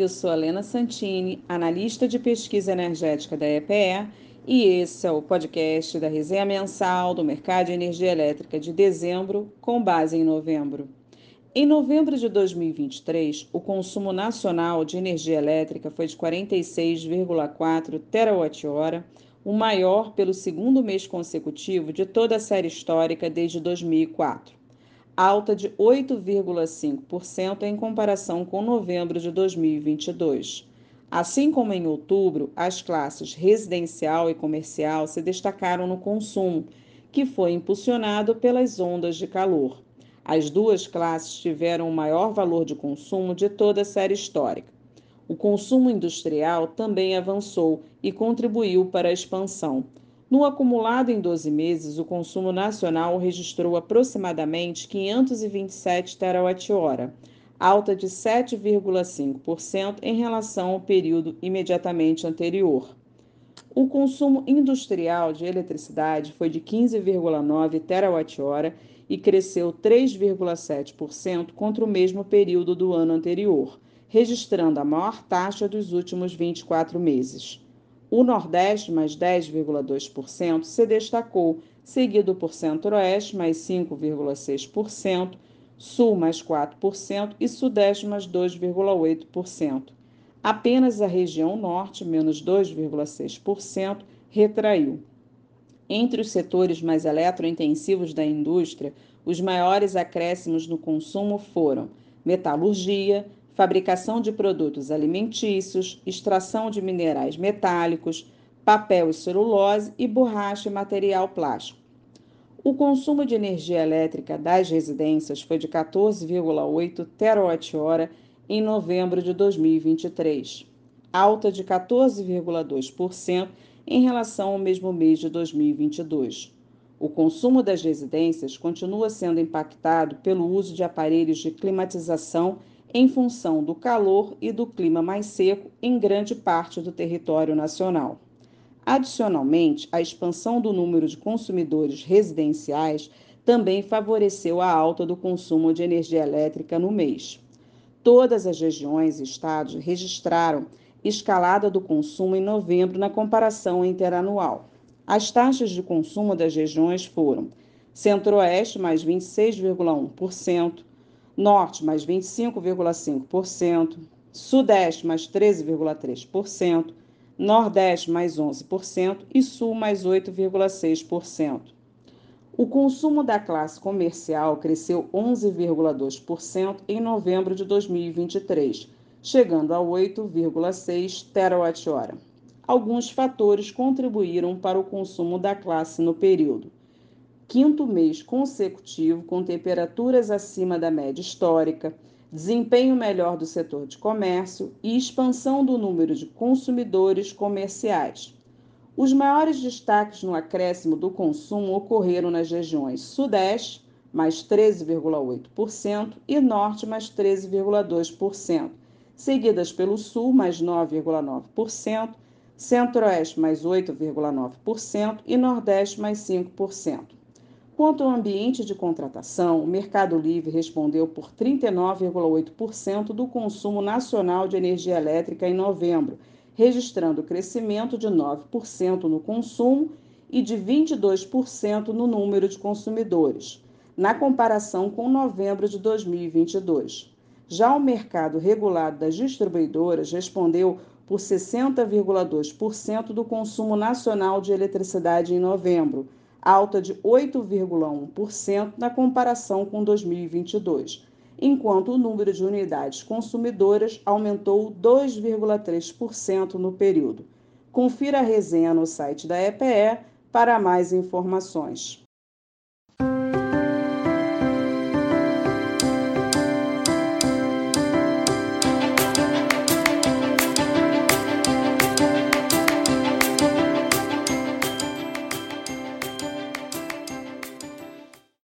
Eu sou a Lena Santini, analista de pesquisa energética da EPE, e esse é o podcast da resenha mensal do mercado de energia elétrica de dezembro, com base em novembro. Em novembro de 2023, o consumo nacional de energia elétrica foi de 46,4 terawatt-hora, o maior pelo segundo mês consecutivo de toda a série histórica desde 2004 alta de 8,5% em comparação com novembro de 2022. Assim como em outubro, as classes residencial e comercial se destacaram no consumo, que foi impulsionado pelas ondas de calor. As duas classes tiveram o maior valor de consumo de toda a série histórica. O consumo industrial também avançou e contribuiu para a expansão, no acumulado em 12 meses, o consumo nacional registrou aproximadamente 527 terawatt-hora, alta de 7,5% em relação ao período imediatamente anterior. O consumo industrial de eletricidade foi de 15,9 terawatt-hora e cresceu 3,7% contra o mesmo período do ano anterior, registrando a maior taxa dos últimos 24 meses. O Nordeste, mais 10,2%, se destacou, seguido por Centro-Oeste, mais 5,6%, Sul, mais 4% e Sudeste, mais 2,8%. Apenas a região Norte, menos 2,6%, retraiu. Entre os setores mais eletrointensivos da indústria, os maiores acréscimos no consumo foram metalurgia, fabricação de produtos alimentícios, extração de minerais metálicos, papel e celulose e borracha e material plástico. O consumo de energia elétrica das residências foi de 14,8 terawatt-hora em novembro de 2023, alta de 14,2% em relação ao mesmo mês de 2022. O consumo das residências continua sendo impactado pelo uso de aparelhos de climatização em função do calor e do clima mais seco em grande parte do território nacional. Adicionalmente, a expansão do número de consumidores residenciais também favoreceu a alta do consumo de energia elétrica no mês. Todas as regiões e estados registraram escalada do consumo em novembro na comparação interanual. As taxas de consumo das regiões foram Centro-Oeste mais 26,1%, Norte mais 25,5%, Sudeste mais 13,3%, Nordeste mais 11% e Sul mais 8,6%. O consumo da classe comercial cresceu 11,2% em novembro de 2023, chegando a 8,6 terawatt-hora. Alguns fatores contribuíram para o consumo da classe no período quinto mês consecutivo com temperaturas acima da média histórica, desempenho melhor do setor de comércio e expansão do número de consumidores comerciais. Os maiores destaques no acréscimo do consumo ocorreram nas regiões Sudeste, mais 13,8%, e Norte, mais 13,2%, seguidas pelo Sul, mais 9,9%, Centro-Oeste, mais 8,9% e Nordeste, mais 5%. Quanto ao ambiente de contratação, o Mercado Livre respondeu por 39,8% do consumo nacional de energia elétrica em novembro, registrando crescimento de 9% no consumo e de 22% no número de consumidores, na comparação com novembro de 2022. Já o mercado regulado das distribuidoras respondeu por 60,2% do consumo nacional de eletricidade em novembro alta de 8,1% na comparação com 2022, enquanto o número de unidades consumidoras aumentou 2,3% no período. Confira a resenha no site da EPE para mais informações.